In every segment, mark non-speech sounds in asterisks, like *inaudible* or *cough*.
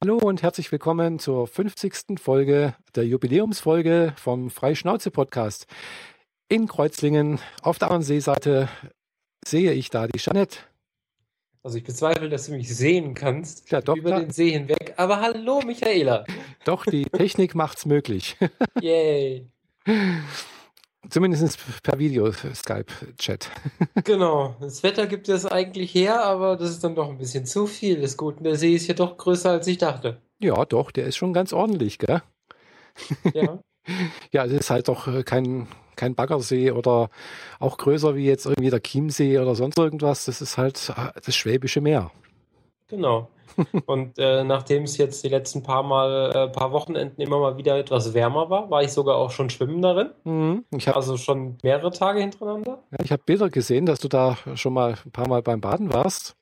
Hallo und herzlich willkommen zur 50. Folge der Jubiläumsfolge vom Freischnauze-Podcast. In Kreuzlingen auf der anderen Seeseite sehe ich da die Jeanette. Also ich bezweifle, dass du mich sehen kannst Ja, doch, über klar. den See hinweg. Aber hallo, Michaela. Doch, die Technik macht's möglich. Yay. *laughs* Zumindest per Video, Skype-Chat. *laughs* Genau. Das Wetter gibt es eigentlich her, aber das ist dann doch ein bisschen zu viel des Guten. Der See ist ja doch größer, als ich dachte. Ja, doch, der ist schon ganz ordentlich, gell? Ja. *laughs* Ja, es ist halt doch äh, kein, kein Baggersee oder auch größer wie jetzt irgendwie der Chiemsee oder sonst irgendwas. Das ist halt äh, das Schwäbische Meer. genau. *laughs* Und äh, nachdem es jetzt die letzten paar Mal, äh, paar Wochenenden immer mal wieder etwas wärmer war, war ich sogar auch schon schwimmen darin. Mhm. Ich habe Also schon mehrere Tage hintereinander. ja, ich hab Bilder gesehen, dass du da schon mal ein paar Mal beim Baden warst.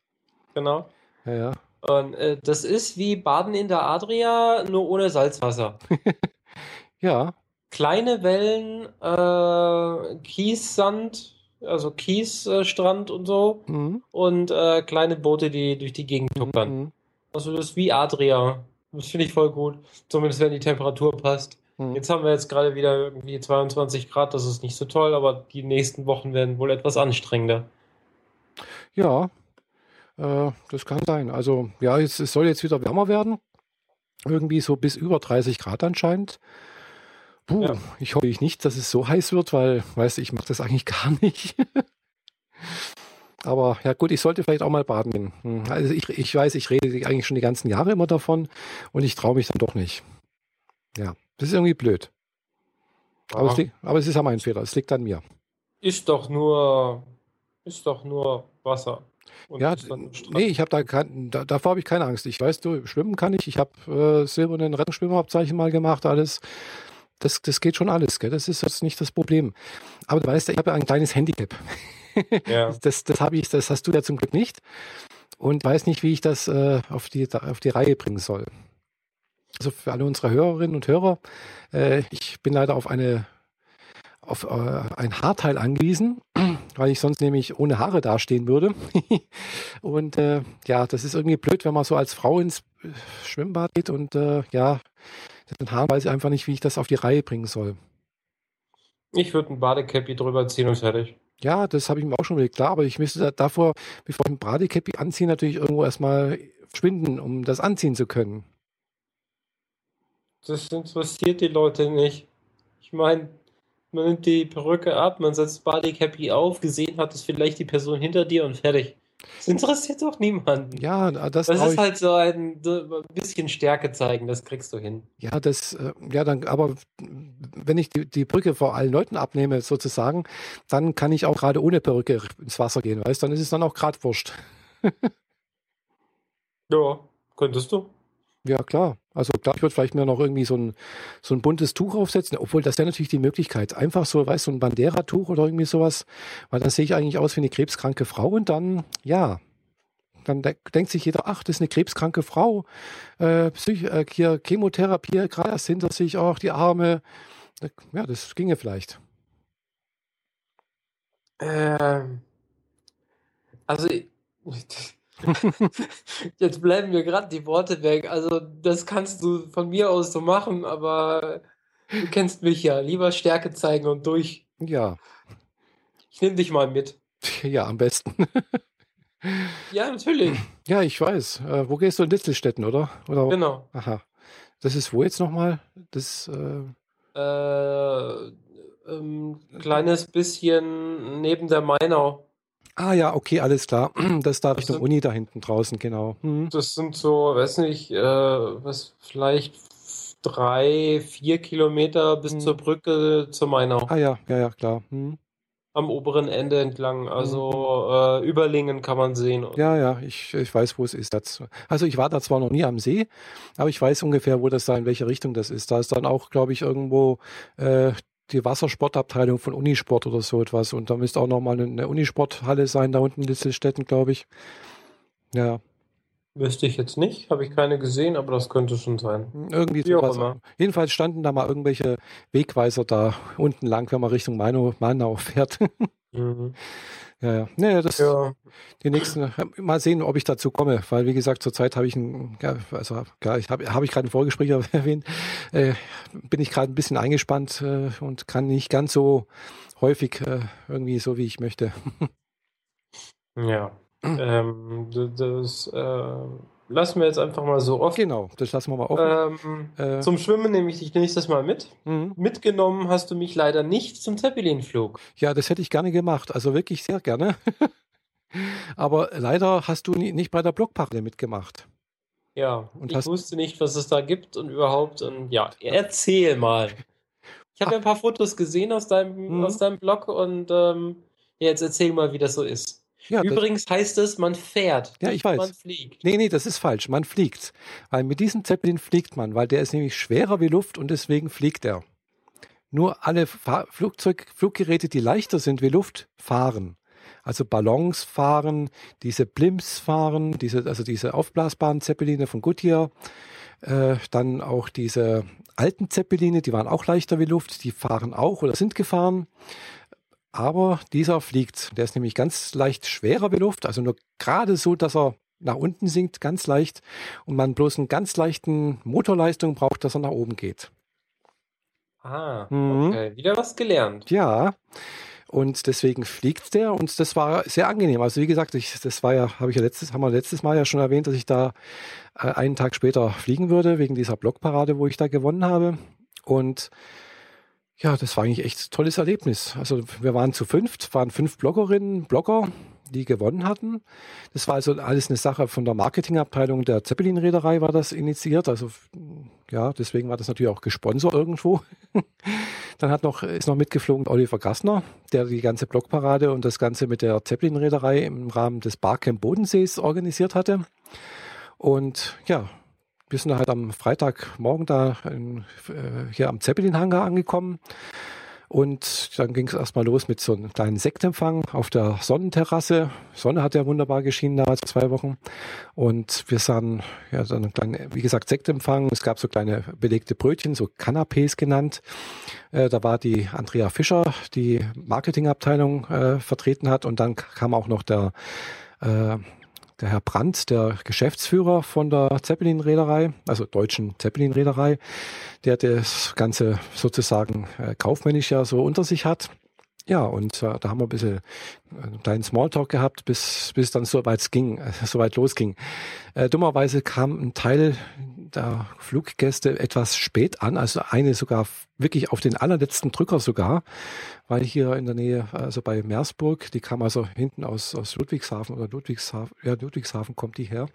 Genau. Ja, ja. Und äh, das ist wie Baden in der Adria, nur ohne Salzwasser. *laughs* Ja, kleine Wellen, äh, Kiessand, also Kiesstrand und so mhm. und äh, kleine Boote, die durch die Gegend tuckern. Mhm. Also das ist wie Adria. Das finde ich voll gut. Zumindest wenn die Temperatur passt. Mhm. Jetzt haben wir jetzt gerade wieder irgendwie 22 Grad, das ist nicht so toll, aber die nächsten Wochen werden wohl etwas anstrengender. Ja, äh, das kann sein. Also, ja, es, es soll jetzt wieder wärmer werden. Irgendwie so bis über 30 Grad anscheinend. Puh, Ja. ich hoffe nicht, dass es so heiß wird, weil, weißt du, ich mache das eigentlich *laughs* gar nicht. Aber ja gut, ich sollte vielleicht auch mal baden gehen. Hm, Also ich, ich weiß, ich rede eigentlich schon die ganzen Jahre immer davon und ich traue mich dann doch nicht. Ja, das ist irgendwie blöd. Aber, es, liegt, aber es ist ja mein Fehler, es liegt an mir. Ist doch nur, ist doch nur Wasser. Und Ja, nee, ich habe da kein, da, davor habe ich keine Angst. Ich weiß, du, schwimmen kann ich. Ich habe äh, silbernen Rettungsschwimmerabzeichen mal gemacht, alles. Das, das geht schon alles, gell? Das ist jetzt nicht das Problem. Aber du weißt, ja, ich habe ein kleines Handicap. Ja. *laughs* Das, das habe ich, das hast du ja zum Glück nicht. Und weiß nicht, wie ich das äh, auf, die, auf die Reihe bringen soll. Also für alle unsere Hörerinnen und Hörer, äh, ich bin leider auf eine auf äh, ein Haarteil angewiesen, *clears throat* weil ich sonst nämlich ohne Haare dastehen würde. *laughs* und äh, ja, das ist irgendwie blöd, wenn man so als Frau ins äh, Schwimmbad geht und äh, ja, den Haaren weiß ich einfach nicht, wie ich das auf die Reihe bringen soll. Ich würde ein Badecappy drüber ziehen und fertig. Ja, das habe ich mir auch schon überlegt, klar, aber ich müsste da- davor, bevor ich ein Bradekäppi anziehe, natürlich irgendwo erstmal schwinden, um das anziehen zu können. Das interessiert die Leute nicht. Ich meine, man nimmt die Perücke ab, man setzt Bodycappy auf, gesehen hat es vielleicht die Person hinter dir und fertig. Das interessiert doch niemanden. Ja, das, Das ist halt so ein, bisschen Stärke zeigen, das kriegst du hin. ja, das, äh, ja, dann, aber wenn ich die, die Brücke vor allen Leuten abnehme, sozusagen, dann kann ich auch gerade ohne Perücke ins Wasser gehen, weißt, dann ist es dann auch gerade wurscht. *laughs* Ja, könntest du. Ja, klar. Also klar, ich würde vielleicht mir noch irgendwie so ein, so ein buntes Tuch aufsetzen, obwohl das wäre natürlich die Möglichkeit. Einfach so, weißt du, so ein Bandera-Tuch oder irgendwie sowas, weil dann sehe ich eigentlich aus wie eine krebskranke Frau und dann, ja, dann de denkt sich jeder, ach, das ist eine krebskranke Frau, äh, Psych äh, hier Chemotherapie, erst hinter sich, auch die Arme. Ja, das ginge vielleicht. Ähm, also, *laughs* jetzt bleiben mir gerade die Worte weg. Also, das kannst du von mir aus so machen, aber du kennst mich ja. Lieber Stärke zeigen und durch. Ja, Ich nehme dich mal mit. ja, am besten. *laughs* Ja, natürlich. ja, ich weiß. Äh, wo gehst du in Litzelstetten, oder? oder? Genau. Aha. Das ist wo jetzt nochmal? Das, äh, Äh, ähm, kleines bisschen neben der Mainau. Ah ja, okay, alles klar. *clears throat* Das ist da Richtung Uni da hinten draußen, genau. Hm. Das sind so, weiß nicht, äh, was vielleicht drei, vier Kilometer bis Hm. zur Brücke zur Mainau. Ah ja, ja, ja, klar. Hm. Am oberen Ende entlang. Also äh, Überlingen kann man sehen. Ja, ja, ich, ich weiß, wo es ist. Also ich war da zwar noch nie am See, aber ich weiß ungefähr, wo das da, in welche Richtung das ist. Da ist dann auch, glaube ich, irgendwo äh, die Wassersportabteilung von Unisport oder so etwas. Und da müsste auch nochmal eine, eine Unisporthalle sein, da unten in Litzelstetten, glaube ich. Ja, Wüsste ich jetzt nicht, habe ich keine gesehen, aber das könnte schon sein. irgendwie Wie auch immer. Jedenfalls standen da mal irgendwelche Wegweiser da unten lang, wenn man Richtung Mainau, Mainau *laughs* fährt. Mhm. Ja, ja. Nee, das, ja. Die nächsten, mal sehen, ob ich dazu komme, weil wie gesagt, zurzeit habe ich ein, ja, also klar, ich habe hab ich gerade ein Vorgespräch *laughs* erwähnt, äh, bin ich gerade ein bisschen eingespannt äh, und kann nicht ganz so häufig äh, irgendwie so, wie ich möchte. *laughs* ja. ähm, das äh, lassen wir jetzt einfach mal so offen. Genau, das lassen wir mal offen. Ähm, äh, zum Schwimmen nehme ich dich nächstes Mal mit. Mhm. Mitgenommen hast du mich leider nicht zum Zeppelinflug. Ja, das hätte ich gerne gemacht, also wirklich sehr gerne. *laughs* Aber leider hast du nie, nicht bei der Blockparade mitgemacht. Ja, und ich hast... wusste nicht, was es da gibt und überhaupt. Und ja, erzähl mal. Ich habe ja ein paar Fotos gesehen aus deinem, mhm. aus deinem Blog und ähm, jetzt erzähl mal, wie das so ist. Ja, Übrigens heißt es, man fährt. Ja, ich weiß. Man fliegt. Nee, nee, das ist falsch. Man fliegt. Weil mit diesem Zeppelin fliegt man, weil der ist nämlich schwerer wie Luft und deswegen fliegt er. Nur alle Fahr Flugzeug, Fluggeräte, die leichter sind wie Luft, fahren. Also Ballons fahren, diese Blimps fahren, diese, also diese aufblasbaren Zeppeline von Goodyear. Äh, dann auch diese alten Zeppeline, die waren auch leichter wie Luft, die fahren auch oder sind gefahren. Aber dieser fliegt. Der ist nämlich ganz leicht schwerer wie Luft, also nur gerade so, dass er nach unten sinkt, ganz leicht. Und man bloß einen ganz leichten Motorleistung braucht, dass er nach oben geht. Ah, mhm. okay. Wieder was gelernt. Ja. Und deswegen fliegt der und das war sehr angenehm. Also wie gesagt, ich, das war ja, habe ich ja letztes, haben wir letztes Mal ja schon erwähnt, dass ich da äh, einen Tag später fliegen würde, wegen dieser Blockparade, wo ich da gewonnen habe. Und ja, das war eigentlich echt ein tolles Erlebnis. Also wir waren zu fünft, waren fünf Bloggerinnen, Blogger, die gewonnen hatten. Das war also alles eine Sache von der Marketingabteilung der Zeppelin-Reederei war das initiiert. Also ja, deswegen war das natürlich auch gesponsert irgendwo. *laughs* Dann hat noch, ist noch mitgeflogen Oliver Gassner, der die ganze Blockparade und das Ganze mit der Zeppelin-Reederei im Rahmen des Barcamp Bodensees organisiert hatte. Und ja, wir sind halt am Freitagmorgen da in, äh, hier am Zeppelin-Hangar angekommen. Und dann ging es erstmal los mit so einem kleinen Sektempfang auf der Sonnenterrasse. Sonne hat ja wunderbar geschienen da zwei Wochen. Und wir sahen ja so einen kleinen, wie gesagt, Sektempfang. Es gab so kleine belegte Brötchen, so Canapés genannt. Äh, da war die Andrea Fischer, die Marketingabteilung äh, vertreten hat. Und dann kam auch noch der äh, der Herr Brandt, der Geschäftsführer von der Zeppelin-Reederei, also deutschen Zeppelin-Reederei, der das Ganze sozusagen äh, kaufmännisch ja so unter sich hat. Ja, und äh, da haben wir ein bisschen äh, einen kleinen Smalltalk gehabt, bis, bis dann so weit ging, äh, *laughs* so weit losging. Äh, dummerweise kam ein Teil der Fluggäste etwas spät an, also eine sogar wirklich auf den allerletzten Drücker sogar, weil hier in der Nähe, also bei Meersburg, die kam also hinten aus, aus Ludwigshafen oder Ludwigshafen, ja, Ludwigshafen kommt die her.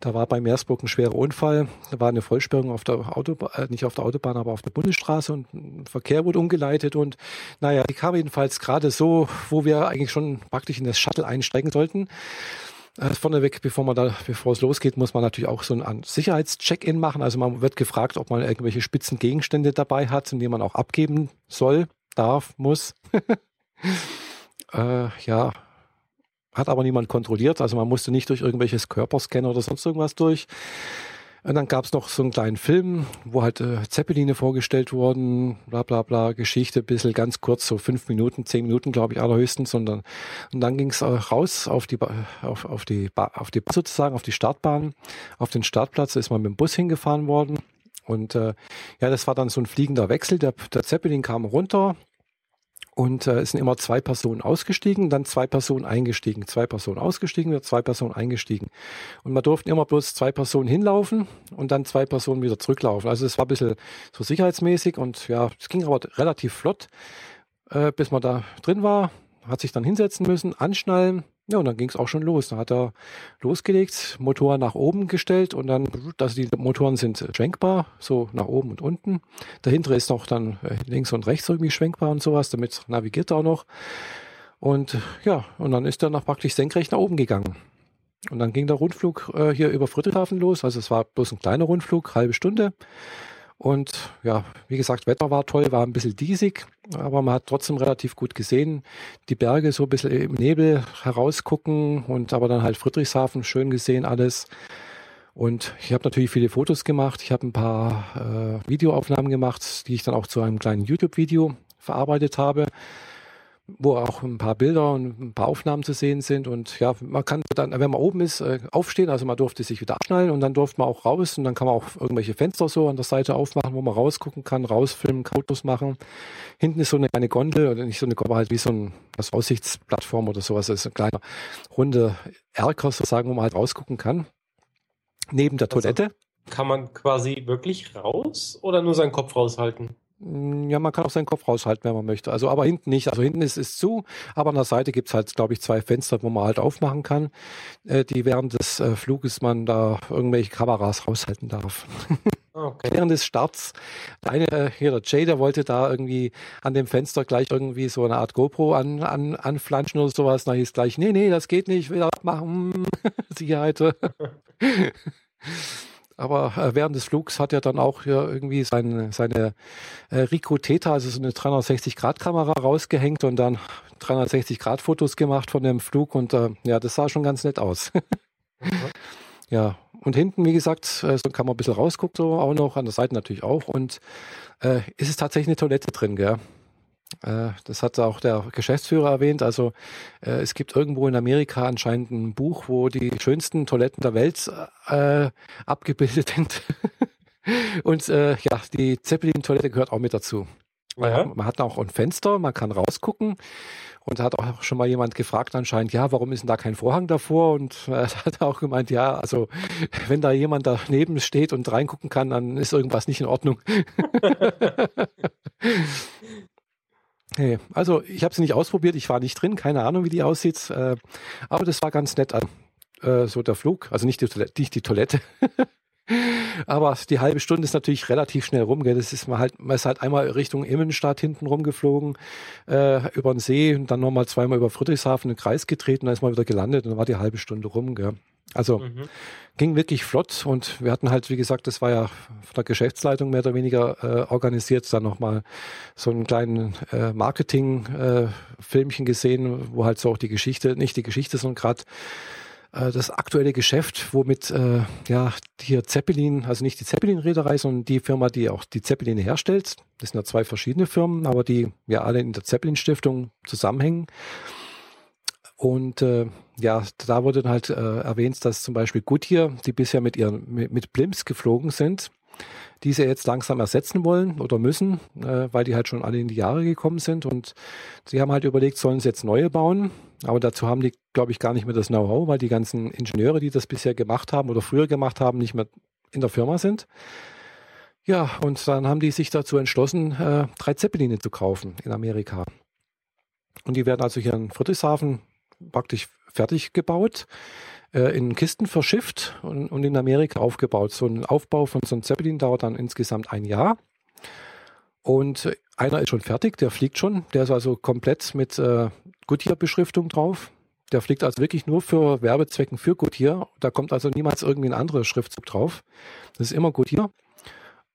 Da war bei Meersburg ein schwerer Unfall. Da war eine Vollsperrung auf der Autobahn, äh, nicht auf der Autobahn, aber auf der Bundesstraße und Verkehr wurde umgeleitet und naja, die kam jedenfalls gerade so, wo wir eigentlich schon praktisch in das Shuttle einsteigen sollten. Äh, vorneweg, bevor man da, bevor es losgeht, muss man natürlich auch so ein Sicherheitscheck-in machen. Also man wird gefragt, ob man irgendwelche spitzen Gegenstände dabei hat, die man auch abgeben soll, darf, muss. *laughs* äh, ja, hat aber niemand kontrolliert, also man musste nicht durch irgendwelches Körperscanner oder sonst irgendwas durch. Und dann gab es noch so einen kleinen Film, wo halt äh, Zeppeline vorgestellt wurden, bla bla bla, Geschichte, bisschen ganz kurz, so fünf Minuten, zehn Minuten, glaube ich, allerhöchstens. Und dann, und dann ging es raus auf die, auf, auf die, auf die sozusagen, auf die Startbahn, auf den Startplatz, da ist man mit dem Bus hingefahren worden. Und äh, ja, das war dann so ein fliegender Wechsel. Der, der Zeppelin kam runter, und äh, es sind immer zwei Personen ausgestiegen, dann zwei Personen eingestiegen, zwei Personen ausgestiegen, wieder zwei Personen eingestiegen. Und man durften immer bloß zwei Personen hinlaufen und dann zwei Personen wieder zurücklaufen. Also es war ein bisschen so sicherheitsmäßig und ja, es ging aber relativ flott, äh, bis man da drin war, hat sich dann hinsetzen müssen, anschnallen, ja, und dann ging es auch schon los. Da hat er losgelegt, Motor nach oben gestellt und dann, also die Motoren sind schwenkbar, so nach oben und unten. Dahinter ist noch dann äh, links und rechts irgendwie schwenkbar und sowas, damit navigiert er auch noch. Und ja, und dann ist er nach praktisch senkrecht nach oben gegangen. Und dann ging der Rundflug äh, hier über Friedrichshafen los. Also es war bloß ein kleiner Rundflug, halbe Stunde. Und ja, wie gesagt, Wetter war toll, war ein bisschen diesig, aber man hat trotzdem relativ gut gesehen. Die Berge so ein bisschen im Nebel herausgucken und aber dann halt Friedrichshafen schön gesehen alles. Und ich habe natürlich viele Fotos gemacht. Ich habe ein paar äh, Videoaufnahmen gemacht, die ich dann auch zu einem kleinen YouTube-Video verarbeitet habe. Wo auch ein paar Bilder und ein paar Aufnahmen zu sehen sind. Und ja, man kann dann, wenn man oben ist, äh, aufstehen. Also man durfte sich wieder abschnallen und dann durfte man auch raus und dann kann man auch irgendwelche Fenster so an der Seite aufmachen, wo man rausgucken kann, rausfilmen, Fotos machen. Hinten ist so eine kleine Gondel oder nicht so eine Gondel, halt wie so ein was Aussichtsplattform oder sowas. Das ist ein kleiner runde Erker sozusagen, wo man halt rausgucken kann. Neben der also Toilette. Kann man quasi wirklich raus oder nur seinen Kopf raushalten? Ja, man kann auch seinen Kopf raushalten, wenn man möchte. Also, aber hinten nicht. Also hinten ist es zu, aber an der Seite gibt's halt, glaube ich, zwei Fenster, wo man halt aufmachen kann, äh, die während des äh, Fluges man da irgendwelche Kameras raushalten darf. *laughs* Okay. während des Starts, eine, äh, hier der Jay, der wollte da irgendwie an dem Fenster gleich irgendwie so eine Art GoPro an, an, anflanschen oder sowas. Da hieß gleich, nee, nee, das geht nicht, wieder abmachen, *laughs* Sicherheit. *laughs* aber äh, während des Flugs hat er dann auch ja irgendwie seine, seine äh, Rico Theta, also so eine 360-Grad-Kamera rausgehängt und dann 360-Grad-Fotos gemacht von dem Flug und äh, ja, das sah schon ganz nett aus. *laughs* Ja, und hinten, wie gesagt, äh, so kann man ein bisschen rausgucken, so auch noch, an der Seite natürlich auch und äh, ist es tatsächlich eine Toilette drin, gell? Äh, das hat auch der Geschäftsführer erwähnt. Also äh, es gibt irgendwo in Amerika anscheinend ein Buch, wo die schönsten Toiletten der Welt äh, abgebildet *laughs* sind. Und äh, ja, die Zeppelin-Toilette gehört auch mit dazu. Ja. Man hat auch ein Fenster, man kann rausgucken. Und da hat auch schon mal jemand gefragt anscheinend, ja, warum ist denn da kein Vorhang davor? Und *laughs* er hat auch gemeint, ja, also wenn da jemand daneben steht und reingucken kann, dann ist irgendwas nicht in Ordnung. *laughs* Nee, also ich habe sie nicht ausprobiert, ich war nicht drin, keine Ahnung, wie die aussieht, äh, aber das war ganz nett. Äh, so der Flug, also nicht die Toilette, nicht die Toilette. *laughs* aber die halbe Stunde ist natürlich relativ schnell rum. Gell? Das ist man halt, man ist halt einmal Richtung Immenstadt hinten rumgeflogen, äh, über den See und dann nochmal zweimal über Friedrichshafen einen Kreis getreten, dann ist man wieder gelandet und dann war die halbe Stunde rum. Gell? Also mhm. ging wirklich flott und wir hatten halt, wie gesagt, das war ja von der Geschäftsleitung mehr oder weniger äh, organisiert, dann nochmal so einen kleinen äh, Marketing-Filmchen äh, gesehen, wo halt so auch die Geschichte, nicht die Geschichte, sondern gerade äh, das aktuelle Geschäft, womit äh, ja hier Zeppelin, also nicht die Zeppelin-Reederei, sondern die Firma, die auch die Zeppeline herstellt. Das sind ja zwei verschiedene Firmen, aber die ja alle in der Zeppelin-Stiftung zusammenhängen. Und äh, ja, da wurde halt äh, erwähnt, dass zum Beispiel Goodyear, die bisher mit ihren mit, mit Blimps geflogen sind, diese jetzt langsam ersetzen wollen oder müssen, äh, weil die halt schon alle in die Jahre gekommen sind. Und sie haben halt überlegt, sollen sie jetzt neue bauen? Aber dazu haben die, glaube ich, gar nicht mehr das Know-how, weil die ganzen Ingenieure, die das bisher gemacht haben oder früher gemacht haben, nicht mehr in der Firma sind. Ja, und dann haben die sich dazu entschlossen, äh, drei Zeppeline zu kaufen in Amerika. Und die werden also hier in Friedrichshafen praktisch fertig gebaut, äh, in Kisten verschifft und, und, in Amerika aufgebaut. So ein Aufbau von so einem Zeppelin dauert dann insgesamt ein Jahr. Und einer ist schon fertig, der fliegt schon. Der ist also komplett mit äh, Goodyear-Beschriftung drauf. Der fliegt also wirklich nur für Werbezwecken für Goodyear. Da kommt also niemals irgendwie ein anderer Schriftzug drauf. Das ist immer Goodyear.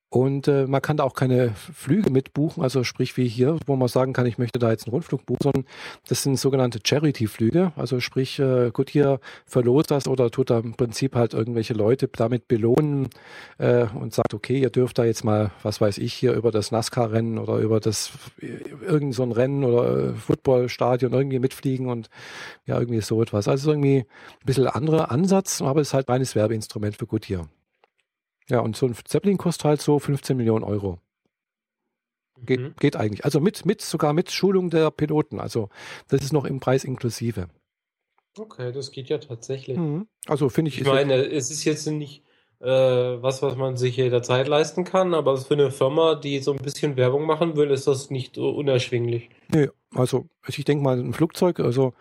Und äh, man kann da auch keine Flüge mitbuchen, also sprich wie hier, wo man sagen kann, ich möchte da jetzt einen Rundflug buchen, sondern das sind sogenannte Charity-Flüge. Also sprich, äh, gut, hier verlost das oder tut da im Prinzip halt irgendwelche Leute damit belohnen äh, und sagt, okay, ihr dürft da jetzt mal, was weiß ich, hier über das NASCAR-Rennen oder über das irgend so ein Rennen oder äh, Footballstadion irgendwie mitfliegen und ja, irgendwie so etwas. Also irgendwie ein bisschen anderer Ansatz, aber es ist halt meines Werbeinstrument für Goodyear. Ja, und so ein Zeppelin kostet halt so 15 Millionen Euro. Geht, mhm. geht eigentlich. Also mit, mit, sogar mit Schulung der Piloten. Also das ist noch im Preis inklusive. Okay, das geht ja tatsächlich. Mhm. Also finde ich. Ich meine, es ist jetzt nicht äh, was, was man sich jederzeit leisten kann, aber für eine Firma, die so ein bisschen Werbung machen will, ist das nicht so unerschwinglich. Nee, also ich denke mal, ein Flugzeug, also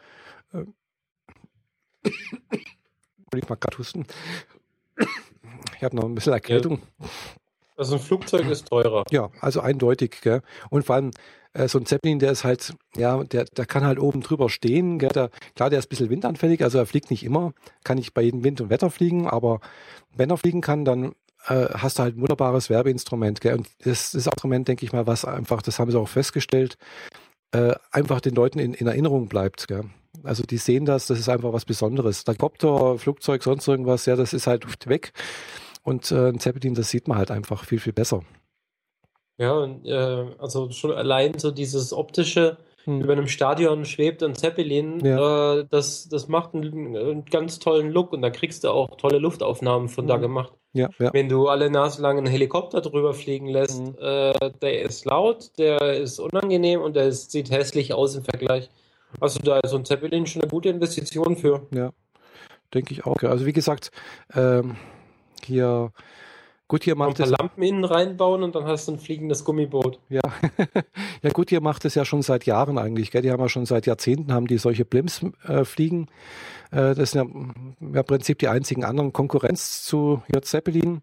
äh, *coughs* ich mal gerade husten. Ich habe noch ein bisschen Erkältung. Also ein Flugzeug ist teurer. Ja, also eindeutig. Gell? Und vor allem äh, so ein Zeppelin, der ist halt, ja, der, der kann halt oben drüber stehen. Gell? Der, klar, der ist ein bisschen windanfällig, also er fliegt nicht immer, kann nicht bei jedem Wind und Wetter fliegen, aber wenn er fliegen kann, dann äh, hast du halt ein wunderbares Werbeinstrument. Gell? Und das, das Instrument, denke ich mal, was einfach, das haben sie auch festgestellt, äh, einfach den Leuten in, in Erinnerung bleibt. Gell? Also die sehen das, das ist einfach was Besonderes. Der Kopter, Flugzeug, sonst irgendwas, ja, das ist halt weg. Und äh, ein Zeppelin, das sieht man halt einfach viel, viel besser. Ja, und, äh, also schon allein so dieses optische hm. über einem Stadion schwebt ein Zeppelin. Ja. Äh, das, das macht einen, einen, ganz tollen Look und da kriegst du auch tolle Luftaufnahmen von hm. da gemacht. Ja, ja. Wenn du alle Nase lang einen Helikopter drüber fliegen lässt, hm. äh, der ist laut, der ist unangenehm und der ist, sieht hässlich aus im Vergleich. Also da ist so ein Zeppelin schon eine gute Investition für. Ja, denke ich auch. Also wie gesagt, ähm, hier Gut, hier macht ein paar Lampen innen reinbauen und dann hast du ein fliegendes Gummiboot. Ja, *laughs* ja gut, hier macht es ja schon seit Jahren eigentlich. Gell? Die haben ja schon seit Jahrzehnten haben die solche Blimps äh, fliegen. Äh, das sind ja, ja, im Prinzip die einzigen anderen Konkurrenz zu J. Zeppelin,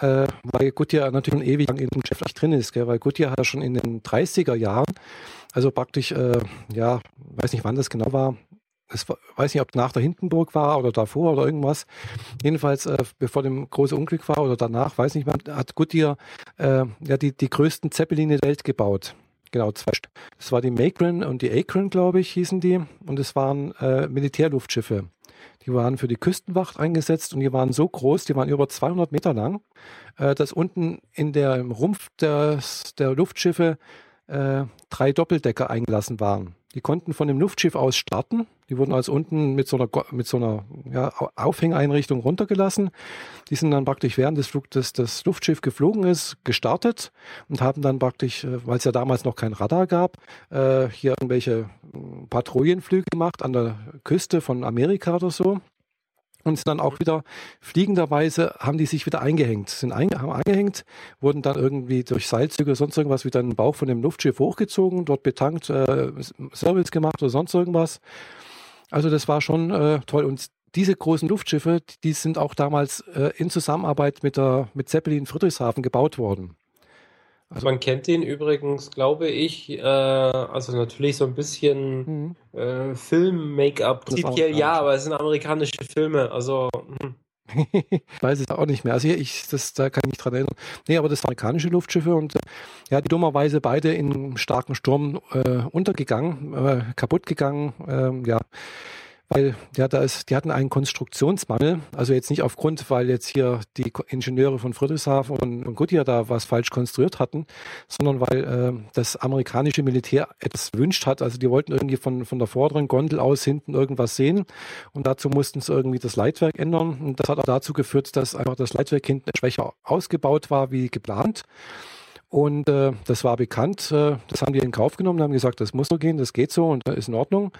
äh, weil Goodyear natürlich schon ewig lang in dem Geschäft drin ist. Gell? Weil Goodyear hat ja schon in den 30er Jahren, also praktisch, äh, ja, weiß nicht wann das genau war, war, weiß nicht, ob nach der Hindenburg war oder davor oder irgendwas. Jedenfalls, äh, bevor dem große Unglück war oder danach, weiß nicht, wann, hat Goodyear äh, ja die, die größten Zeppeline der Welt gebaut. Genau, zwei Stück. Das war die Macron und die Akron, glaube ich, hießen die. Und es waren äh, Militärluftschiffe. Die waren für die Küstenwacht eingesetzt und die waren so groß, die waren über 200 Meter lang, äh, dass unten in der im Rumpf des, der Luftschiffe äh, drei Doppeldecker eingelassen waren. Die konnten von dem Luftschiff aus starten. Die wurden also unten mit so einer, mit so einer ja, Aufhängeinrichtung runtergelassen. Die sind dann praktisch während des Flug, des, das Luftschiff geflogen ist, gestartet und haben dann praktisch, äh, weil es ja damals noch kein Radar gab, äh, hier irgendwelche Patrouillenflüge gemacht an der Küste von Amerika oder so und sind dann auch wieder fliegenderweise haben die sich wieder eingehängt, sind ein, haben eingehängt, wurden dann irgendwie durch Seilzüge oder sonst irgendwas wieder in den Bauch von dem Luftschiff hochgezogen, dort betankt, äh, Service gemacht oder sonst irgendwas. Also das war schon äh, toll und diese großen Luftschiffe, die sind auch damals äh, in Zusammenarbeit mit der mit Zeppelin Friedrichshafen gebaut worden. Also man kennt den übrigens, glaube ich, äh, also natürlich so ein bisschen mhm. äh, Film-Make-up. Prinzipiell ja, aber es sind amerikanische Filme, also. Hm. *laughs* weiß es auch nicht mehr. Also ich, das, da kann ich mich dran erinnern. Nee, aber das amerikanische Luftschiffe und äh, ja, die dummerweise beide in starken Sturm äh, untergegangen, äh, kaputt gegangen. Äh, ja, weil ja, da ist, die hatten einen Konstruktionsmangel. Also jetzt nicht aufgrund, weil jetzt hier die Ingenieure von Friedrichshafen und, und Goodyear da was falsch konstruiert hatten, sondern weil äh, das amerikanische Militär etwas gewünscht hat. Also die wollten irgendwie von, von der vorderen Gondel aus hinten irgendwas sehen und dazu mussten sie irgendwie das Leitwerk ändern. Und das hat auch dazu geführt, dass einfach das Leitwerk hinten schwächer ausgebaut war wie geplant. Und äh, das war bekannt. Äh, das haben die in Kauf genommen, haben gesagt, das muss so gehen, das geht so und äh, ist in Ordnung.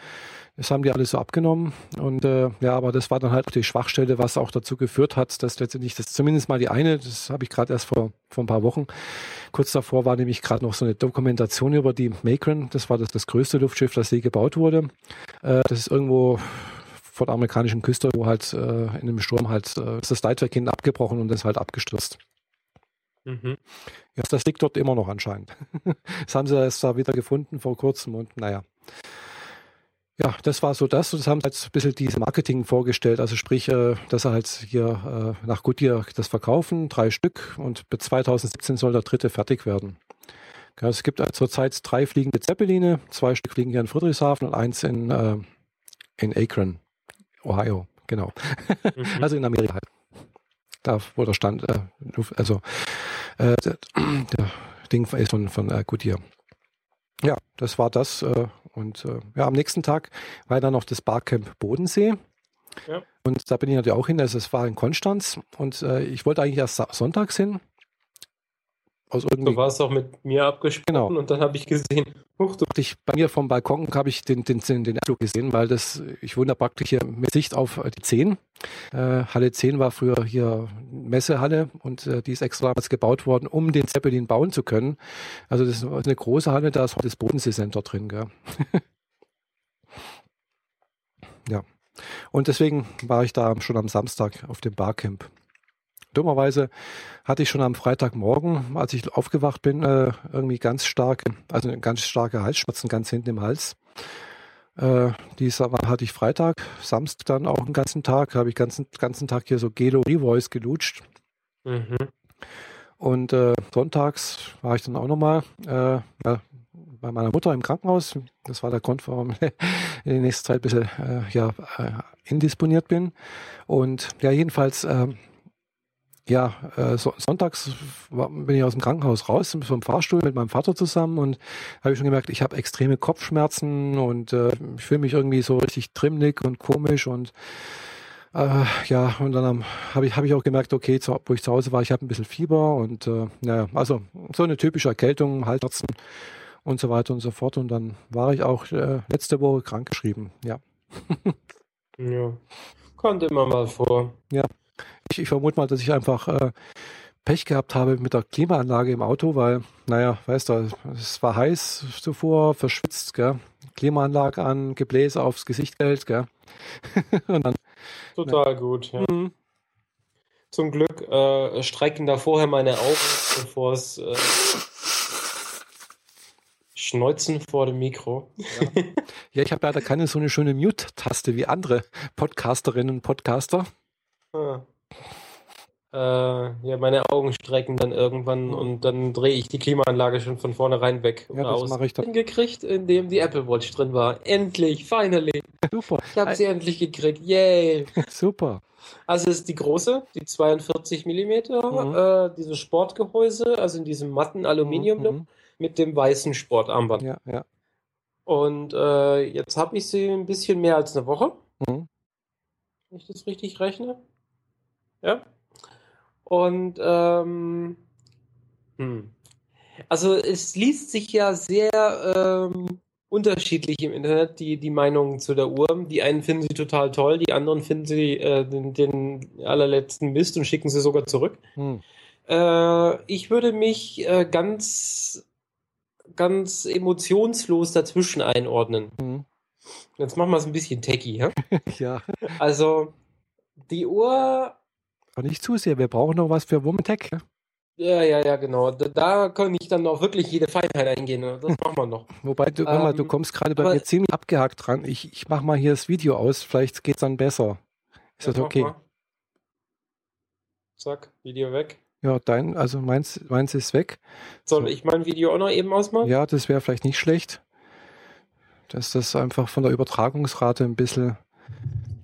Das haben die alles so abgenommen. Und äh, ja, aber das war dann halt die Schwachstelle, was auch dazu geführt hat, dass letztendlich das zumindest mal die eine, das habe ich gerade erst vor, vor ein paar Wochen, kurz davor war nämlich gerade noch so eine Dokumentation über die Macron. Das war das, das größte Luftschiff, das je gebaut wurde. Äh, das ist irgendwo vor der amerikanischen Küste, wo halt äh, in einem Sturm halt äh, ist das Leitwerk hinten abgebrochen und ist halt abgestürzt. Mhm. Ja, das liegt dort immer noch anscheinend. *laughs* das haben sie erst da wieder gefunden vor kurzem und naja. Ja, das war so das. Und das haben halt ein bisschen diese Marketing vorgestellt. Also sprich, äh, dass er halt hier äh, nach Goodyear das verkaufen, drei Stück. Und bis 2017 soll der dritte fertig werden. Es gibt zurzeit drei fliegende Zeppeline. Zwei Stück fliegen hier in Friedrichshafen und eins in, äh, in Akron, Ohio. Genau. *laughs* Mhm. also in Amerika halt. Da, wo der Stand, äh, also äh, der, Ding ist von, von äh, Goodyear. Ja, das war das. Äh, und äh, ja, am nächsten Tag war dann noch das Barcamp Bodensee. Ja. Und da bin ich natürlich auch hin. Also es war in Konstanz und äh, ich wollte eigentlich erst sonntags hin. Aus irgendwie. Du warst auch mit mir abgesprochen genau. und dann habe ich gesehen, huch, du. Ich, bei mir vom Balkon habe ich den, den, den, den Abflug gesehen, weil das, ich wohne da praktisch hier mit Sicht auf die 10. Äh, Halle 10 war früher hier Messehalle und äh, die ist extra damals gebaut worden, um den Zeppelin bauen zu können. Also das ist eine große Halle, da ist das Bodensee-Center drin. Gell? *laughs* ja. Und deswegen war ich da schon am Samstag auf dem Barcamp. Dummerweise hatte ich schon am Freitagmorgen, als ich aufgewacht bin, äh, irgendwie ganz starke, also ganz starke Halsschmerzen ganz hinten im Hals. Äh, dieser hatte ich Freitag, Samstag dann auch den ganzen Tag, habe ich ganzen ganzen Tag hier so Gelo Revoice gelutscht. Mhm. Und äh, sonntags war ich dann auch nochmal äh, bei meiner Mutter im Krankenhaus. Das war der Grund, warum *laughs* ich in der nächsten Zeit ein bisschen äh, ja, äh, indisponiert bin. Und ja, jedenfalls äh, ja, äh, so, sonntags war, bin ich aus dem Krankenhaus raus vom Fahrstuhl mit meinem Vater zusammen und habe ich schon gemerkt, ich habe extreme Kopfschmerzen und äh, ich fühle mich irgendwie so richtig trimmig und komisch und äh, ja, und dann habe ich, hab ich auch gemerkt, okay, zu, wo ich zu Hause war, ich habe ein bisschen Fieber und äh, naja, also so eine typische Erkältung, Halsschmerzen und so weiter und so fort. Und dann war ich auch äh, letzte Woche krankgeschrieben, ja. *laughs* ja, kommt immer mal vor. Ja, ich, ich vermute mal, dass ich einfach äh, Pech gehabt habe mit der Klimaanlage im Auto, weil, naja, weißt du, es war heiß zuvor, verschwitzt, gell? Klimaanlage an, Gebläse aufs Gesicht hält, gell? *laughs* dann, Total na, gut, ja. Mhm. Zum Glück äh, strecken da vorher meine Augen, bevor es äh, Schneuzen vor dem Mikro. Ja, ja ich habe leider keine so eine schöne Mute-Taste wie andere Podcasterinnen und Podcaster. Ah. Äh, ja, meine Augen strecken dann irgendwann und dann drehe ich die Klimaanlage schon von vornherein weg. Ja, das mache ich dann. gekriegt, in dem die Apple Watch drin war. Endlich, finally. Super. Ich habe sie endlich gekriegt. Yay. *laughs* Super. Also es ist die große, die 42 Millimeter, mhm. äh, dieses Sportgehäuse, also in diesem matten Aluminium mhm. mit dem weißen Sportarmband. Ja, ja. Und äh, jetzt habe ich sie ein bisschen mehr als eine Woche. Mhm. Wenn ich das richtig rechne. Ja. Und ähm, hm. also es liest sich ja sehr ähm, unterschiedlich im Internet, die, die Meinungen zu der Uhr. Die einen finden sie total toll, die anderen finden sie äh, den, den allerletzten Mist und schicken sie sogar zurück. Hm. Äh, ich würde mich äh, ganz, ganz emotionslos dazwischen einordnen. Hm. Jetzt machen wir es ein bisschen techy, ja? *laughs* ja. Also, die Uhr aber nicht zu sehr. Wir brauchen noch was für Woman-Tech. Ja, ja, ja, genau. Da, da kann ich dann auch wirklich jede Feinheit eingehen. Ne? Das machen wir noch. *laughs* Wobei, du, ähm, mal, du ähm, kommst gerade bei mir ziemlich abgehakt dran. Ich, ich mach mal hier das Video aus. Vielleicht geht es dann besser. Ist das okay? Zack, Video weg. Ja, dein, also meins, meins ist weg. Soll so. ich mein Video auch noch eben ausmachen? Ja, das wäre vielleicht nicht schlecht. Dass das einfach von der Übertragungsrate ein bisschen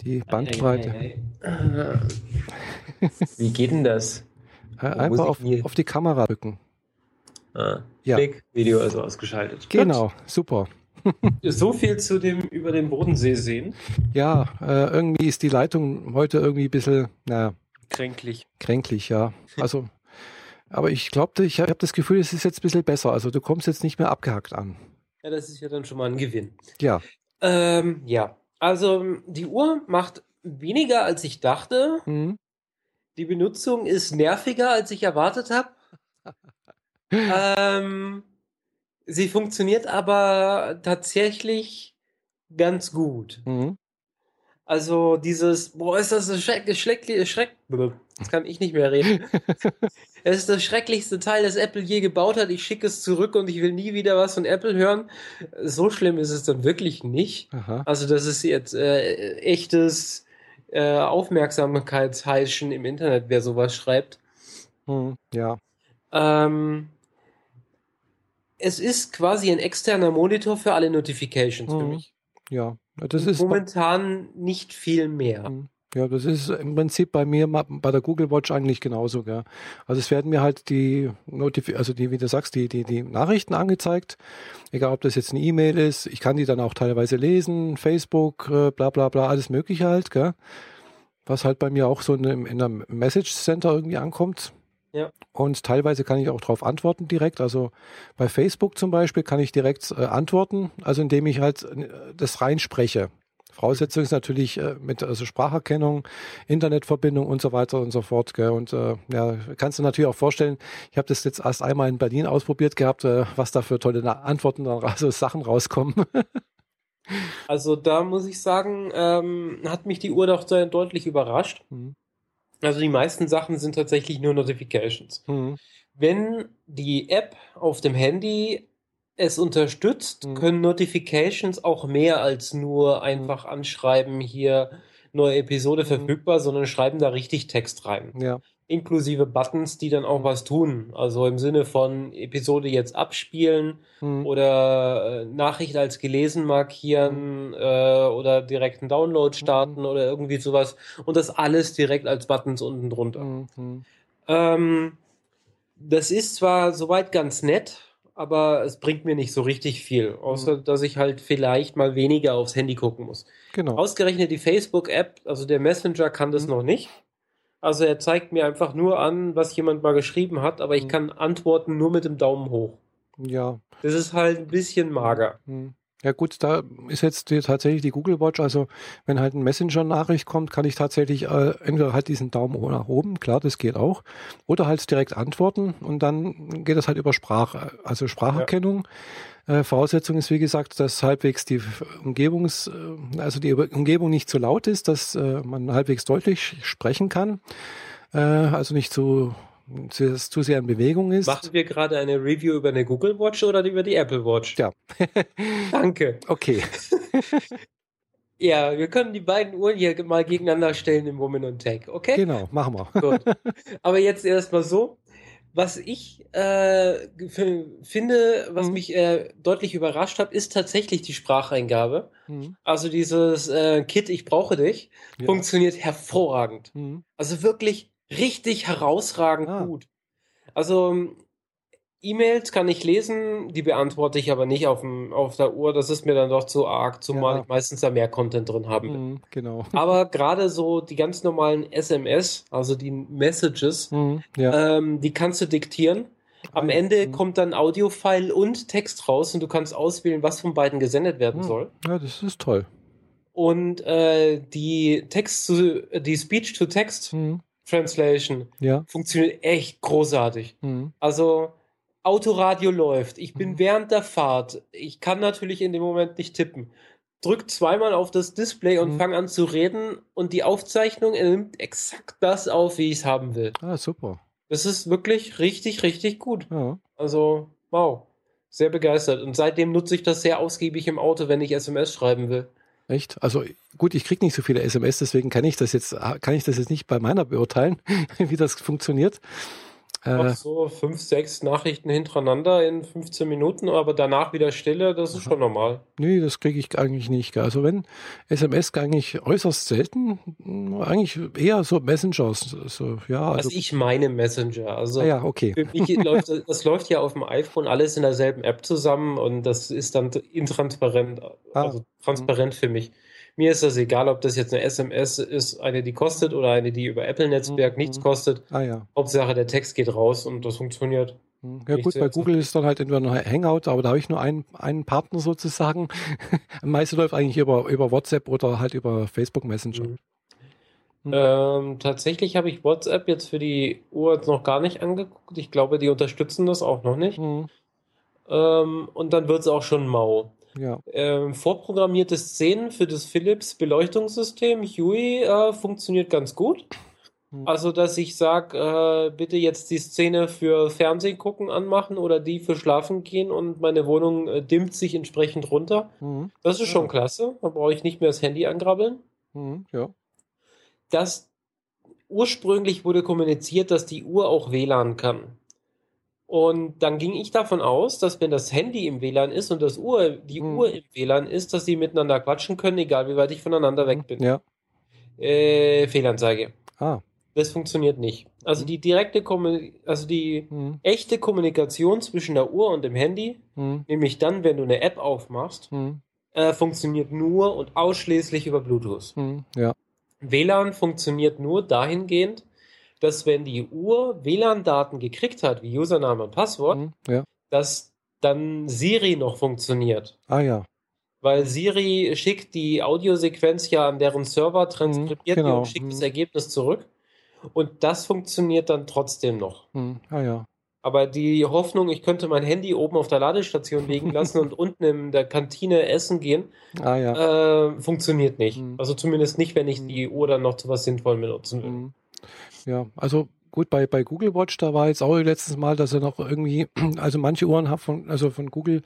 die Bandbreite. Ei, ei, ei, *laughs* Wie geht denn das? Äh, einfach auf, auf, die Kamera drücken. Ah, ja. Klick, Video also ausgeschaltet. Genau, Gut. super. *laughs* so viel zu dem über den Bodensee sehen. Ja, äh, irgendwie ist die Leitung heute irgendwie ein bisschen, naja. Kränklich. Kränklich, ja. Also, aber ich glaube, ich habe das Gefühl, es ist jetzt ein bisschen besser. Also du kommst jetzt nicht mehr abgehackt an. Ja, das ist ja dann schon mal ein Gewinn. Ja. Ähm, ja, also die Uhr macht weniger, als ich dachte. Mhm. Die Benutzung ist nerviger, als ich erwartet habe. *laughs* ähm, sie funktioniert aber tatsächlich ganz gut. Mhm. Also dieses, boah, ist das ein schrecklich, schrecklich, das kann ich nicht mehr reden. *laughs* es ist das schrecklichste Teil, das Apple je gebaut hat. Ich schicke es zurück und ich will nie wieder was von Apple hören. So schlimm ist es dann wirklich nicht. Aha. Also das ist jetzt äh, echtes äh, Aufmerksamkeitsheischen im Internet, wer sowas schreibt. Hm, ja. Ähm, es ist quasi ein externer Monitor für alle Notifications hm, für mich. Ja, das ist momentan nicht viel mehr. Hm. Ja, das ist im Prinzip bei mir bei der Google Watch eigentlich genauso. Gell? Also es werden mir halt die Notif also die, wie du sagst, die, die, die Nachrichten angezeigt. Egal, ob das jetzt eine E-Mail ist. Ich kann die dann auch teilweise lesen, Facebook, äh, bla bla bla, alles mögliche halt. Gell? Was halt bei mir auch so in, in einem Message Center irgendwie ankommt. Ja. Und teilweise kann ich auch darauf antworten direkt. Also bei Facebook zum Beispiel kann ich direkt äh, antworten, also indem ich halt äh, das reinspreche. Voraussetzung ist natürlich äh, mit also Spracherkennung, Internetverbindung und so weiter und so fort. Gell? Und äh, ja, kannst du natürlich auch vorstellen, ich habe das jetzt erst einmal in Berlin ausprobiert gehabt, äh, was da für tolle Antworten, also *laughs* Sachen rauskommen. *laughs* also da muss ich sagen, ähm, hat mich die Uhr doch sehr deutlich überrascht. Mhm. Also die meisten Sachen sind tatsächlich nur Notifications. Mhm. Wenn die App auf dem Handy es unterstützt, mhm. können Notifications auch mehr als nur einfach anschreiben, hier neue Episode mhm. verfügbar, sondern schreiben da richtig Text rein. Ja. Inklusive Buttons, die dann auch was tun. Also im Sinne von Episode jetzt abspielen mhm. oder äh, Nachricht als gelesen markieren mhm. äh, oder direkt einen Download starten mhm. oder irgendwie sowas. Und das alles direkt als Buttons unten drunter. Mhm. Ähm, das ist zwar soweit ganz nett, aber es bringt mir nicht so richtig viel, außer mhm. dass ich halt vielleicht mal weniger aufs Handy gucken muss. Genau. Ausgerechnet die Facebook-App, also der Messenger kann das mhm. noch nicht. Also er zeigt mir einfach nur an, was jemand mal geschrieben hat, aber ich mhm. kann antworten nur mit dem Daumen hoch. Ja. Das ist halt ein bisschen mager. Mhm. Ja gut, da ist jetzt die, tatsächlich die Google Watch, also wenn halt ein Messenger-Nachricht kommt, kann ich tatsächlich äh, entweder halt diesen Daumen nach oben, klar, das geht auch, oder halt direkt antworten und dann geht das halt über Sprache, also Spracherkennung. Ja. Äh, Voraussetzung ist, wie gesagt, dass halbwegs die Umgebungs, äh, also die Umgebung nicht zu laut ist, dass äh, man halbwegs deutlich sprechen kann, äh, also nicht zu das zu sehr in Bewegung ist. Machen wir gerade eine Review über eine Google Watch oder über die Apple Watch? Ja. *laughs* *laughs* Danke. Okay. *laughs* ja, wir können die beiden Uhren hier mal gegeneinander stellen im Woman und Tech, okay? Genau, machen wir. Gut. Aber jetzt erstmal so. Was ich äh, finde, was mhm. mich äh, deutlich überrascht hat, ist tatsächlich die Spracheingabe. Mhm. Also dieses äh, Kit, ich brauche dich, ja. funktioniert hervorragend. Mhm. Also wirklich richtig herausragend ah. gut. Also E-Mails kann ich lesen, die beantworte ich aber nicht auf, dem, auf der Uhr. Das ist mir dann doch zu arg, zumal ja. ich meistens da mehr Content drin haben will. Mhm, genau. *laughs* Aber gerade so die ganz normalen SMS, also die Messages, mhm, ja. ähm, die kannst du diktieren. Am Ende mhm. kommt dann Audio-File und Text raus und du kannst auswählen, was von beiden gesendet werden mhm. soll. Ja, das ist toll. Und äh, die Text zu, die Speech-to-Text mhm. Translation ja. funktioniert echt großartig. Mhm. Also Autoradio läuft. Ich bin mhm. während der Fahrt. Ich kann natürlich in dem Moment nicht tippen. Drück zweimal auf das Display und mhm. fang an zu reden und die Aufzeichnung nimmt exakt das auf, wie ich es haben will. Ah, super. Das ist wirklich richtig, richtig gut. Ja. Also, wow. Sehr begeistert. Und seitdem nutze ich das sehr ausgiebig im Auto, wenn ich SMS schreiben will. Echt? Also gut, ich kriege nicht so viele SMS, deswegen kann ich das jetzt, kann ich das jetzt nicht bei meiner beurteilen, *laughs* wie das funktioniert. Äh, so fünf, sechs Nachrichten hintereinander in 15 Minuten, aber danach wieder Stille, das ist schon normal. Nee, das kriege ich eigentlich nicht. Also wenn SMS eigentlich äußerst selten, eigentlich eher so Messengers. So, ja, also, also ich meine Messenger. Also ah, ja, okay. Für mich *laughs* läuft, das läuft ja auf dem iPhone alles in derselben App zusammen und das ist dann intransparent, ah. also transparent für mich. Mir ist das egal, ob das jetzt eine SMS ist, eine, die kostet oder eine, die über Apple-Netzwerk mhm. nichts kostet. Ah, ja. Hauptsache der Text geht raus und das funktioniert. Mhm. Ja gut, bei Google ist dann halt entweder ein Hangout, aber da habe ich nur einen, einen Partner sozusagen. *laughs* Am meisten läuft eigentlich über, über WhatsApp oder halt über Facebook Messenger. Mhm. Mhm. Ähm, tatsächlich habe ich WhatsApp jetzt für die Uhr noch gar nicht angeguckt. Ich glaube, die unterstützen das auch noch nicht. Mhm. Ähm, und dann wird es auch schon mau. Ja. Ähm, vorprogrammierte Szenen für das Philips Beleuchtungssystem Huey äh, funktioniert ganz gut. Hm. Also, dass ich sage, äh, bitte jetzt die Szene für Fernsehen gucken anmachen oder die für Schlafen gehen und meine Wohnung äh, dimmt sich entsprechend runter. Mhm. Das ist schon klasse. Da brauche ich nicht mehr das Handy angrabbeln. Mhm, ja. Das ursprünglich wurde kommuniziert, dass die Uhr auch WLAN kann. Und dann ging ich davon aus, dass wenn das Handy im WLAN ist und das Uhr, die hm. Uhr im WLAN ist, dass sie miteinander quatschen können, egal wie weit ich voneinander weg bin. Ja. Äh, Fehlanzeige. Ah. Das funktioniert nicht. Also hm. die direkte Kommunikation, also die hm. echte Kommunikation zwischen der Uhr und dem Handy, hm. nämlich dann, wenn du eine App aufmachst, hm. äh, funktioniert nur und ausschließlich über Bluetooth. Hm. Ja. WLAN funktioniert nur dahingehend, dass wenn die Uhr WLAN-Daten gekriegt hat, wie Username und Passwort, mhm, ja. dass dann Siri noch funktioniert. Ah ja. Weil Siri schickt die Audiosequenz ja an deren Server, transkribiert mhm, genau. die und schickt mhm. das Ergebnis zurück. Und das funktioniert dann trotzdem noch. Mhm. Ah ja. Aber die Hoffnung, ich könnte mein Handy oben auf der Ladestation liegen *laughs* lassen und unten in der Kantine essen gehen, ah, ja. äh, funktioniert nicht. Mhm. Also zumindest nicht, wenn ich die Uhr dann noch zu was Sinnvollem benutzen will. Mhm. Ja, also gut, bei, bei Google Watch, da war jetzt auch letztes Mal, dass er noch irgendwie, *clears throat* also manche Uhren haben von, also von Google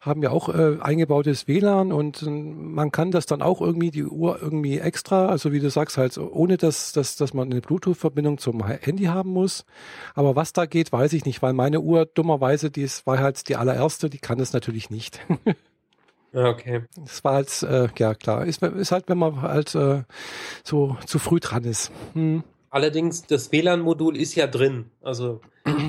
haben ja auch äh, eingebautes WLAN und äh, man kann das dann auch irgendwie, die Uhr irgendwie extra, also wie du sagst, halt ohne dass, dass, dass man eine Bluetooth-Verbindung zum Handy haben muss. Aber was da geht, weiß ich nicht, weil meine Uhr dummerweise, die ist, war halt die allererste, die kann das natürlich nicht. *laughs* Okay. Das war halt, äh, ja klar, ist, ist halt, wenn man halt äh, so zu früh dran ist. Hm. Allerdings, das WLAN-Modul ist ja drin. Also,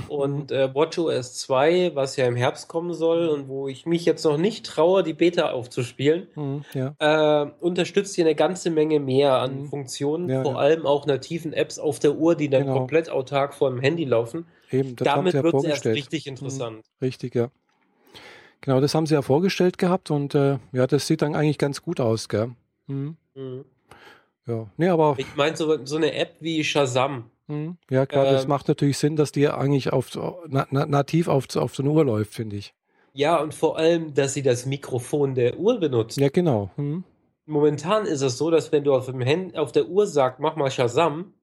und äh, WatchOS 2, was ja im Herbst kommen soll und wo ich mich jetzt noch nicht traue, die Beta aufzuspielen, Mhm, ja. äh, unterstützt hier eine ganze Menge mehr an Mhm. Funktionen, Ja, vor ja. allem auch nativen Apps auf der Uhr, die dann Genau. komplett autark vor dem Handy laufen. Eben, Damit wird es erst richtig interessant. Richtig, ja. Genau, das haben sie ja vorgestellt gehabt und äh, ja, das sieht dann eigentlich ganz gut aus, gell? Mhm. Ja, nee, aber Ich meine, so, so eine App wie Shazam. mhm. ja klar, das Ähm, macht natürlich Sinn, dass die eigentlich auf na, na, nativ auf, auf so eine Uhr läuft, finde ich. Ja, und vor allem, dass sie das Mikrofon der Uhr benutzt. Ja, genau. Mhm. Momentan ist es so, dass wenn du auf, dem Hand, auf der Uhr sagst, mach mal Shazam,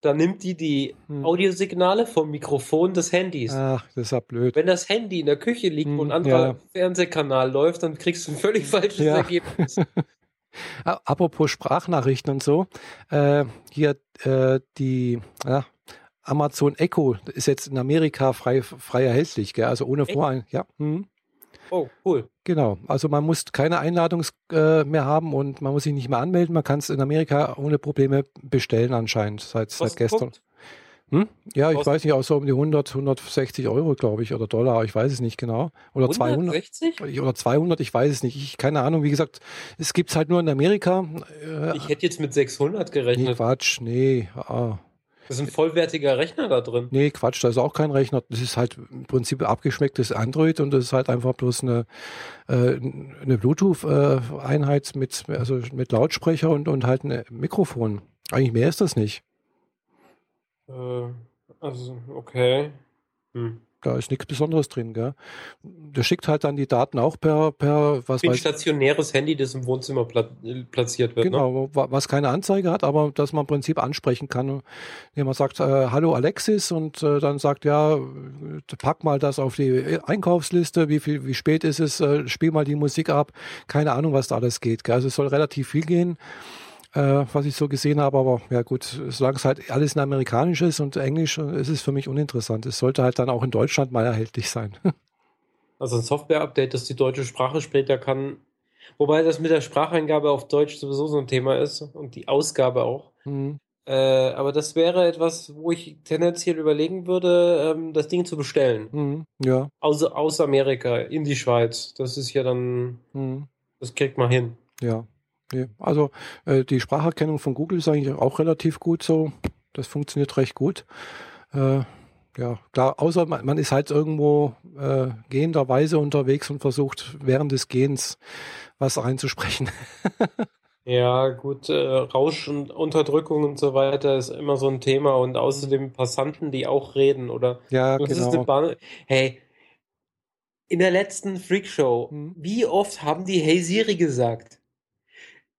dann nimmt die die Hm. Audiosignale vom Mikrofon des Handys. Ach, das ist ja blöd. Wenn das Handy in der Küche liegt Hm, und ein anderer ja. Fernsehkanal läuft, dann kriegst du ein völlig falsches Ja. Ergebnis. *laughs* Apropos Sprachnachrichten und so, äh, hier äh, die ja, Amazon Echo ist jetzt in Amerika frei, frei erhältlich, gell? also ohne? Vorein. Ja, mhm. Oh, cool. genau. Also man muss keine Einladung äh, mehr haben und man muss sich nicht mehr anmelden. Man kann es in Amerika ohne Probleme bestellen anscheinend seit, seit gestern. guckt? Hm? Ja, ich weiß nicht, auch so um die 100, 160 Euro, glaube ich, oder Dollar, ich weiß es nicht genau. Oder 200. 160? Ich- Oder 200, ich weiß es nicht. Ich, keine Ahnung, wie gesagt, es gibt es halt nur in Amerika. Äh, Ich hätte jetzt mit 600 nee, gerechnet. Quatsch, nee. Ah, Das ist ein vollwertiger Rechner da drin. nee, Quatsch, da ist auch kein Rechner. Das ist halt im Prinzip abgeschmecktes Android und das ist halt einfach bloß eine, äh, eine Bluetooth-Einheit mit, also mit Lautsprecher und, und halt ein Mikrofon. Eigentlich mehr ist das nicht. Äh, also, okay. Hm. Da ist nichts Besonderes drin, gell? Der schickt halt dann die Daten auch per, per was Wie ein weiß stationäres Handy, das im Wohnzimmer pla äh, platziert wird. Ne? Genau, wa- was keine Anzeige hat, aber dass man im Prinzip ansprechen kann, indem man sagt, äh, hallo Alexis und äh, dann sagt, ja, pack mal das auf die Einkaufsliste, wie viel, wie spät ist es, äh, spiel mal die Musik ab, keine Ahnung, was da alles geht. Gell? Also es soll relativ viel gehen, was ich so gesehen habe, aber ja gut, solange es halt alles in Amerikanisch ist und Englisch, äh, ist es für mich uninteressant. Es sollte halt dann auch in Deutschland mal erhältlich sein. *laughs* Also ein Software-Update, das die deutsche Sprache später kann. Wobei das mit der Spracheingabe auf Deutsch sowieso so ein Thema ist und die Ausgabe auch. Hm, Äh, aber das wäre etwas, wo ich tendenziell überlegen würde, ähm, das Ding zu bestellen. hm, ja, Aus, aus Amerika in die Schweiz. Das ist ja dann, hm. das kriegt man hin. Ja, nee. also äh, die Spracherkennung von Google ist eigentlich auch relativ gut so. Das funktioniert recht gut. Äh, ja, klar, außer man, man ist halt irgendwo äh, gehenderweise unterwegs und versucht während des Gehens was einzusprechen. *laughs* Ja, gut, äh, Rausch und Unterdrückung und so weiter ist immer so ein Thema und außerdem Passanten, die auch reden oder ja, genau. Hey, in der letzten Freakshow, Hm. wie oft haben die Hey Siri gesagt?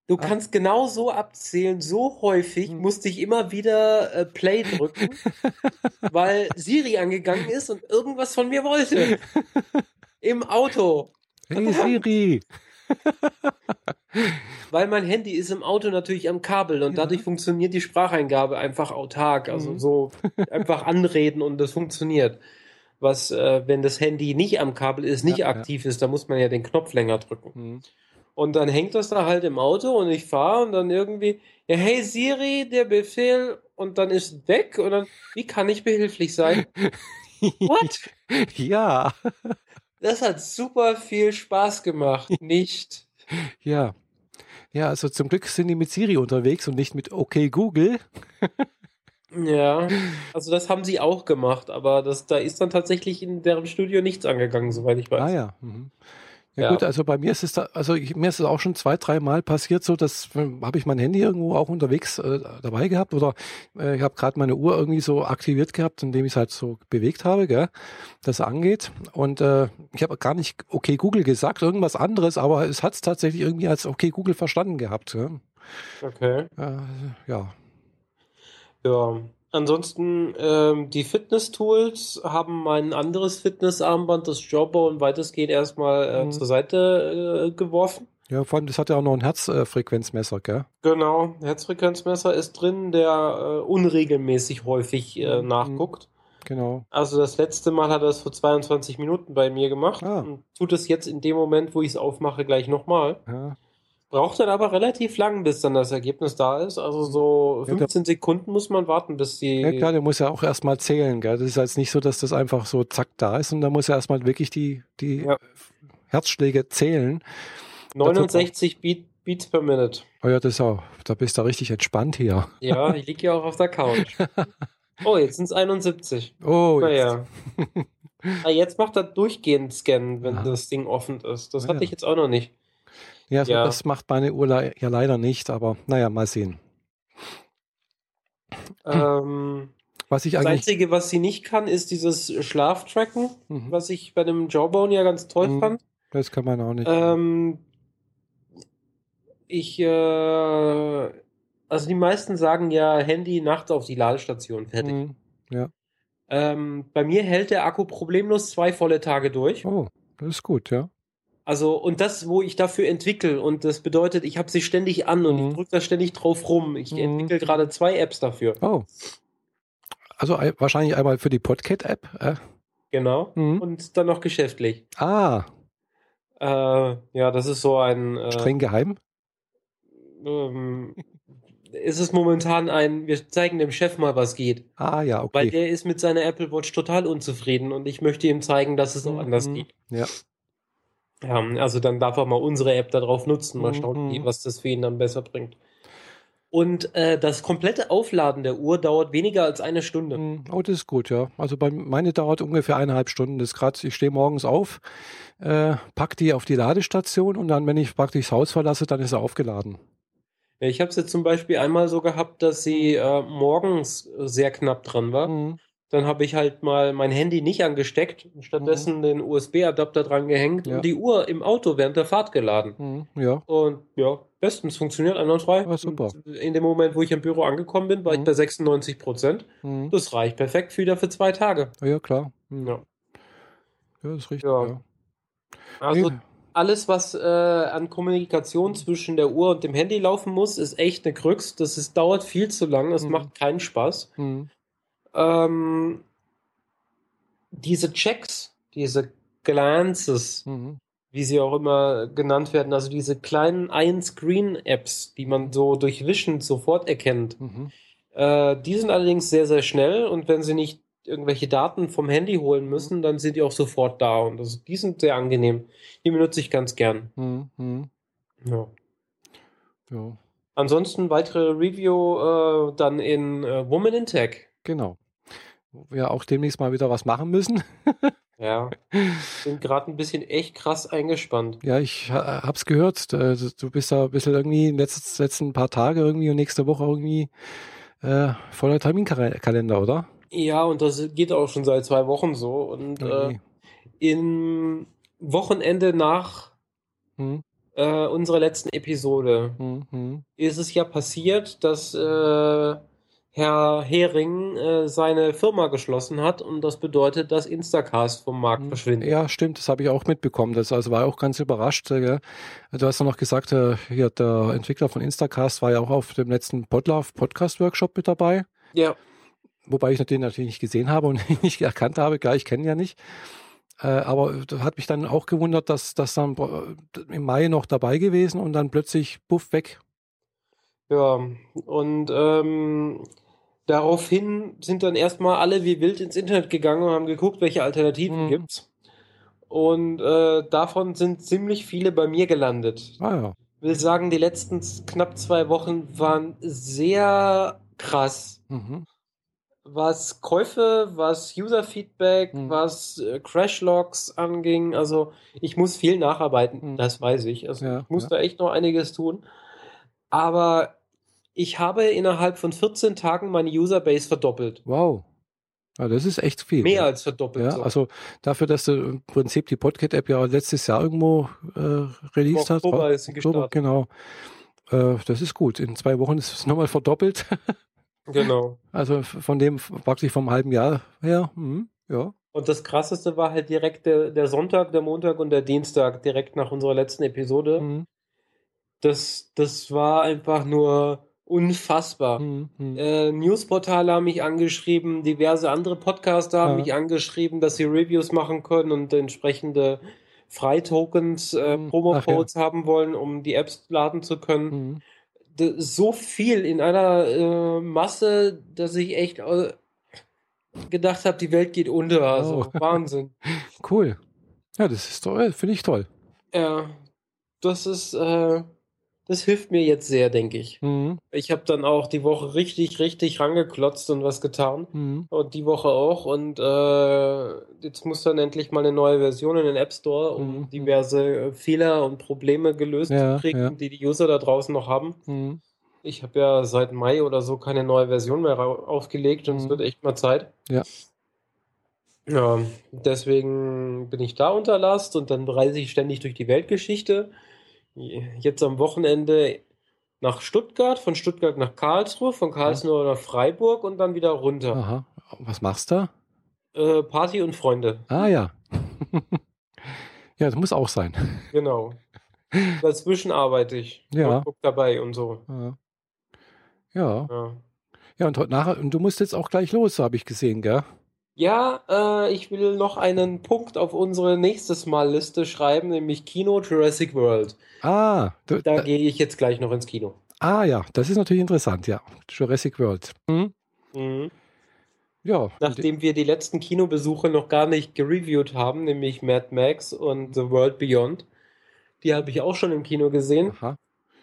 Du Ah. kannst genau so abzählen, so häufig Hm. musste ich immer wieder äh, Play drücken, *laughs* weil Siri angegangen ist und irgendwas von mir wollte. *laughs* Im Auto. Hey Siri! *laughs* Weil mein Handy ist im Auto natürlich am Kabel und Ja. dadurch funktioniert die Spracheingabe einfach autark. Also Mhm. so einfach anreden und das funktioniert. Was, äh, wenn das Handy nicht am Kabel ist, nicht Ja, ja. aktiv ist, dann muss man ja den Knopf länger drücken. Hm. Und dann hängt das da halt im Auto und ich fahre und dann irgendwie, ja, hey Siri, der Befehl und dann ist weg und dann, wie kann ich behilflich sein? *laughs* What? ja, Das hat super viel Spaß gemacht. Nicht. ja. Ja, also zum Glück sind die mit Siri unterwegs und nicht mit OK Google. *laughs* Ja, also das haben sie auch gemacht, aber das, da ist dann tatsächlich in deren Studio nichts angegangen, soweit ich weiß. Ah ja. Mhm. Ja, Ja. gut, also bei mir ist es da, also ich, mir ist es auch schon zwei, drei Mal passiert, so dass äh, habe ich mein Handy irgendwo auch unterwegs äh, dabei gehabt oder äh, ich habe gerade meine Uhr irgendwie so aktiviert gehabt, indem ich es halt so bewegt habe, gell, das angeht. Und äh, ich habe gar nicht okay Google gesagt, irgendwas anderes, aber es hat es tatsächlich irgendwie als okay Google verstanden gehabt. Gell? Okay. Äh, ja. Ja. Ansonsten, ähm, die Fitness-Tools haben mein anderes Fitnessarmband, das Jawbone, weitestgehend erstmal äh, Mhm. zur Seite äh, geworfen. Ja, vor allem, das hat ja auch noch ein Herzfrequenzmesser, gell? Genau, Herzfrequenzmesser ist drin, der äh, unregelmäßig häufig äh, Mhm. nachguckt. Genau. Also das letzte Mal hat er es vor 22 Minuten bei mir gemacht Ah. und tut es jetzt in dem Moment, wo ich es aufmache, gleich nochmal. Ja. Braucht dann aber relativ lang, bis dann das Ergebnis da ist. Also so 15 ja, Sekunden muss man warten, bis die. Ja klar, der muss ja auch erstmal zählen, gell? Das ist jetzt nicht so, dass das einfach so zack da ist und da muss er erstmal wirklich die, die ja. Herzschläge zählen. 69 Beat, Beats per Minute. Oh ja, das ist auch, da bist du richtig entspannt hier. Ja, ich liege ja auch auf der Couch. *laughs* oh, jetzt sind es 71. Oh, naja. Jetzt. *laughs* ah, jetzt macht er durchgehend Scannen, wenn Aha. das Ding offen ist. Das oh, hatte ja. ich jetzt auch noch nicht. Ja, ja, das macht meine Uhr ja leider nicht, aber naja, mal sehen. Ähm, *clears throat* was ich das Einzige, was sie nicht kann, ist dieses Schlaftracken, mhm. was ich bei dem Jawbone ja ganz toll mhm. fand. Das kann man auch nicht. Ähm, ich, äh, also die meisten sagen ja Handy nachts auf die Ladestation, fertig. Mhm. Ja. Ähm, bei mir hält der Akku problemlos zwei volle Tage durch. Oh, das ist gut, ja. Also, und das, wo ich dafür entwickle, und das bedeutet, ich habe sie ständig an und mhm. ich drücke da ständig drauf rum. Ich mhm. entwickle gerade zwei Apps dafür. Oh. Also wahrscheinlich einmal für die Podcat-App. Äh? Genau. Mhm. Und dann noch geschäftlich. Ah. Äh, ja, das ist so ein. Äh, Streng geheim? Ähm, ist es momentan ein, wir zeigen dem Chef mal, was geht. Ah ja, okay. Weil der ist mit seiner Apple Watch total unzufrieden und ich möchte ihm zeigen, dass es auch mhm. anders geht. Ja. Ja, also dann darf er mal unsere App darauf nutzen, mal schauen, mhm. was das für ihn dann besser bringt. Und äh, das komplette Aufladen der Uhr dauert weniger als eine Stunde. Mhm. Oh, das ist gut, ja. Also bei meine dauert ungefähr eineinhalb Stunden. Das gerade, ich stehe morgens auf, äh, pack die auf die Ladestation und dann, wenn ich praktisch das Haus verlasse, dann ist er aufgeladen. Ich habe es jetzt zum Beispiel einmal so gehabt, dass sie äh, morgens sehr knapp dran war. Mhm. Dann habe ich halt mal mein Handy nicht angesteckt, stattdessen mhm. den USB-Adapter dran gehängt ja. und die Uhr im Auto während der Fahrt geladen. Mhm. Ja. Und ja, bestens funktioniert einwandfrei. Ja, super. In dem Moment, wo ich im Büro angekommen bin, war mhm. ich bei 96 Prozent. Mhm. Das reicht perfekt wieder für zwei Tage. Ja, klar. Mhm. Ja. ja, das ist richtig. Ja. Also alles, was äh, an Kommunikation zwischen der Uhr und dem Handy laufen muss, ist echt eine Krux. Das ist, dauert viel zu lang. Es mhm. macht keinen Spaß. Mhm ähm, diese Checks, diese Glances, mhm. wie sie auch immer genannt werden, also diese kleinen Ein-Screen-Apps, die man so durch Vision sofort erkennt, mhm. äh, die sind allerdings sehr, sehr schnell und wenn sie nicht irgendwelche Daten vom Handy holen müssen, dann sind die auch sofort da und das, die sind sehr angenehm. Die benutze ich ganz gern. Mhm. Ja. ja. Ansonsten weitere Review äh, dann in äh, Woman in Tech. Genau wo wir auch demnächst mal wieder was machen müssen. *laughs* ja, bin gerade ein bisschen echt krass eingespannt. Ja, ich hab's gehört. Äh, du bist da ein bisschen irgendwie in den letzten, letzten paar Tage irgendwie und nächste Woche irgendwie äh, voller Terminkalender, oder? Ja, und das geht auch schon seit zwei Wochen so. Und okay. äh, im Wochenende nach hm. äh, unserer letzten Episode hm, hm. ist es ja passiert, dass äh, Herr Hering äh, seine Firma geschlossen hat und das bedeutet, dass Instacast vom Markt hm. verschwindet. Ja, stimmt, das habe ich auch mitbekommen. Das also war auch ganz überrascht. Äh, gell? Du hast ja noch gesagt, äh, hier der Entwickler von Instacast war ja auch auf dem letzten Podlove Podcast Workshop mit dabei. Ja. Wobei ich den natürlich nicht gesehen habe und *laughs* nicht erkannt habe. Klar, ich kenne ihn ja nicht. Äh, aber hat mich dann auch gewundert, dass das dann im Mai noch dabei gewesen und dann plötzlich buff weg. Ja, und ähm, Daraufhin sind dann erstmal alle wie wild ins Internet gegangen und haben geguckt, welche Alternativen mhm. gibt's. Und äh, davon sind ziemlich viele bei mir gelandet. Ah ja. Ich will sagen, die letzten knapp zwei Wochen waren sehr krass. Mhm. Was Käufe, was User-Feedback, mhm. was äh, Crash-Logs anging. Also ich muss viel nacharbeiten, mhm. das weiß ich. Also ja, ich muss ja. da echt noch einiges tun. Aber ich habe innerhalb von 14 Tagen meine Userbase verdoppelt. Wow. Ja, das ist echt viel. Mehr als verdoppelt. Ja, so. also dafür, dass du im Prinzip die Podcast-App ja letztes Jahr irgendwo äh, released hast. Oktober ist sie Oktober, genau. Äh, das ist gut. In zwei Wochen ist es *laughs* nochmal verdoppelt. genau. Also von dem praktisch vom halben Jahr her. Hm, ja. Und das krasseste war halt direkt der, der, Sonntag, der Montag und der Dienstag, direkt nach unserer letzten Episode. Mhm. Das, das war einfach nur unfassbar. Hm, hm. Äh, Newsportale haben mich angeschrieben, diverse andere Podcaster haben ja. mich angeschrieben, dass sie Reviews machen können und entsprechende Freitokens, äh, mhm. Promo-Codes ja. haben wollen, um die Apps laden zu können. Mhm. So viel in einer äh, Masse, dass ich echt äh, gedacht habe, die Welt geht unter. Also oh. *laughs* Wahnsinn. Cool. Ja, das ist toll, finde ich toll. Ja, das ist, äh, das hilft mir jetzt sehr, denke ich. Mhm. Ich habe dann auch die Woche richtig, richtig rangeklotzt und was getan. Mhm. Und die Woche auch. Und äh, jetzt muss dann endlich mal eine neue Version in den App Store, um mhm. diverse Fehler und Probleme gelöst ja, zu kriegen, ja. die die User da draußen noch haben. Mhm. Ich habe ja seit Mai oder so keine neue Version mehr aufgelegt und es mhm. wird echt mal Zeit. Ja. Ja, deswegen bin ich da unter Last und dann reise ich ständig durch die Weltgeschichte jetzt am Wochenende nach Stuttgart, von Stuttgart nach Karlsruhe, von Karlsruhe ja. nach Freiburg und dann wieder runter. Aha. Was machst du? Äh, Party und Freunde. Ah ja. *laughs* ja, das muss auch sein. Genau. Dazwischen arbeite ich. Ja. Und dabei und so. Ja. Ja. Ja, ja und, nachher, und du musst jetzt auch gleich los, habe ich gesehen, gell? Ja, äh, ich will noch einen Punkt auf unsere nächstes Mal Liste schreiben, nämlich Kino Jurassic World. Ah, du, da, da gehe ich jetzt gleich noch ins Kino. Ah ja, das ist natürlich interessant, ja. Jurassic World. Mhm. Mhm. Ja. Nachdem wir die letzten Kinobesuche noch gar nicht gereviewt haben, nämlich Mad Max und The World Beyond, die habe ich auch schon im Kino gesehen. Aha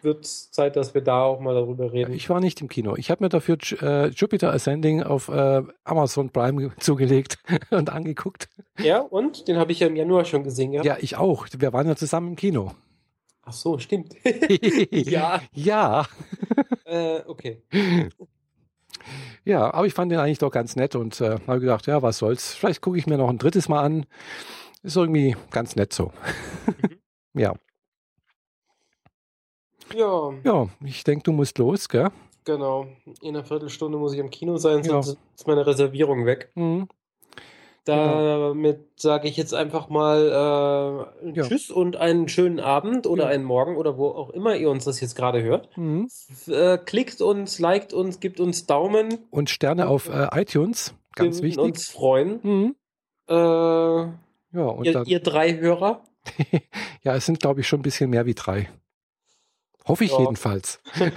wird Zeit, dass wir da auch mal darüber reden. Ich war nicht im Kino. Ich habe mir dafür äh, Jupiter Ascending auf äh, Amazon Prime zugelegt *laughs* und angeguckt. Ja, und? Den habe ich ja im Januar schon gesehen. Ja, ja ich auch. Wir waren ja zusammen im Kino. Ach so, stimmt. *laughs* ja. Ja. *laughs* äh, okay. Ja, aber ich fand den eigentlich doch ganz nett und äh, habe gedacht, ja, was soll's. Vielleicht gucke ich mir noch ein drittes Mal an. Ist irgendwie ganz nett so. Mhm. ja. Ja. Ja, ich denke, du musst los, gell? Genau. In einer Viertelstunde muss ich am Kino sein, sonst ja. ist meine Reservierung weg. Mhm. Damit ja. sage ich jetzt einfach mal äh, ja. Tschüss und einen schönen Abend oder ja. einen Morgen oder wo auch immer ihr uns das jetzt gerade hört. Mhm. Äh, klickt uns, liked uns, gibt uns Daumen. Und Sterne auf äh, iTunes, ganz wichtig. uns freuen. Mhm. Äh, ja, und ihr, ihr drei Hörer. *laughs* ja, es sind glaube ich schon ein bisschen mehr wie drei. Hoffe ich ja. jedenfalls. *laughs*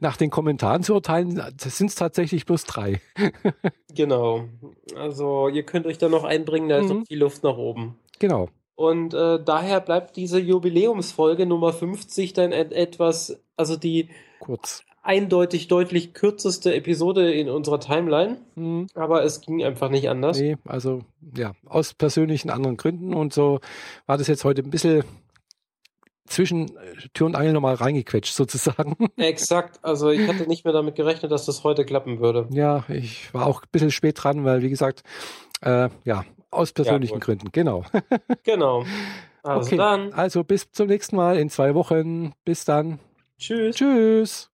Nach den Kommentaren zu urteilen, sind es tatsächlich bloß drei. *laughs* genau. Also ihr könnt euch da noch einbringen, da ist mhm. noch viel Luft nach oben. Genau. Und äh, daher bleibt diese Jubiläumsfolge Nummer 50 dann et etwas, also die kurz eindeutig deutlich kürzeste Episode in unserer Timeline. Mhm. Aber es ging einfach nicht anders. Nee, also ja, aus persönlichen anderen Gründen und so war das jetzt heute ein bisschen zwischen äh, Tür und Angel nochmal reingequetscht, *laughs* sozusagen. Exakt. Also ich hatte nicht mehr damit gerechnet, dass das heute klappen würde. Ja, ich war auch ein bisschen spät dran, weil, wie gesagt, äh, ja, aus persönlichen ja, Gründen, genau. *laughs* genau. Also okay. dann. Also bis zum nächsten Mal in zwei Wochen. Bis dann. Tschüss. Tschüss.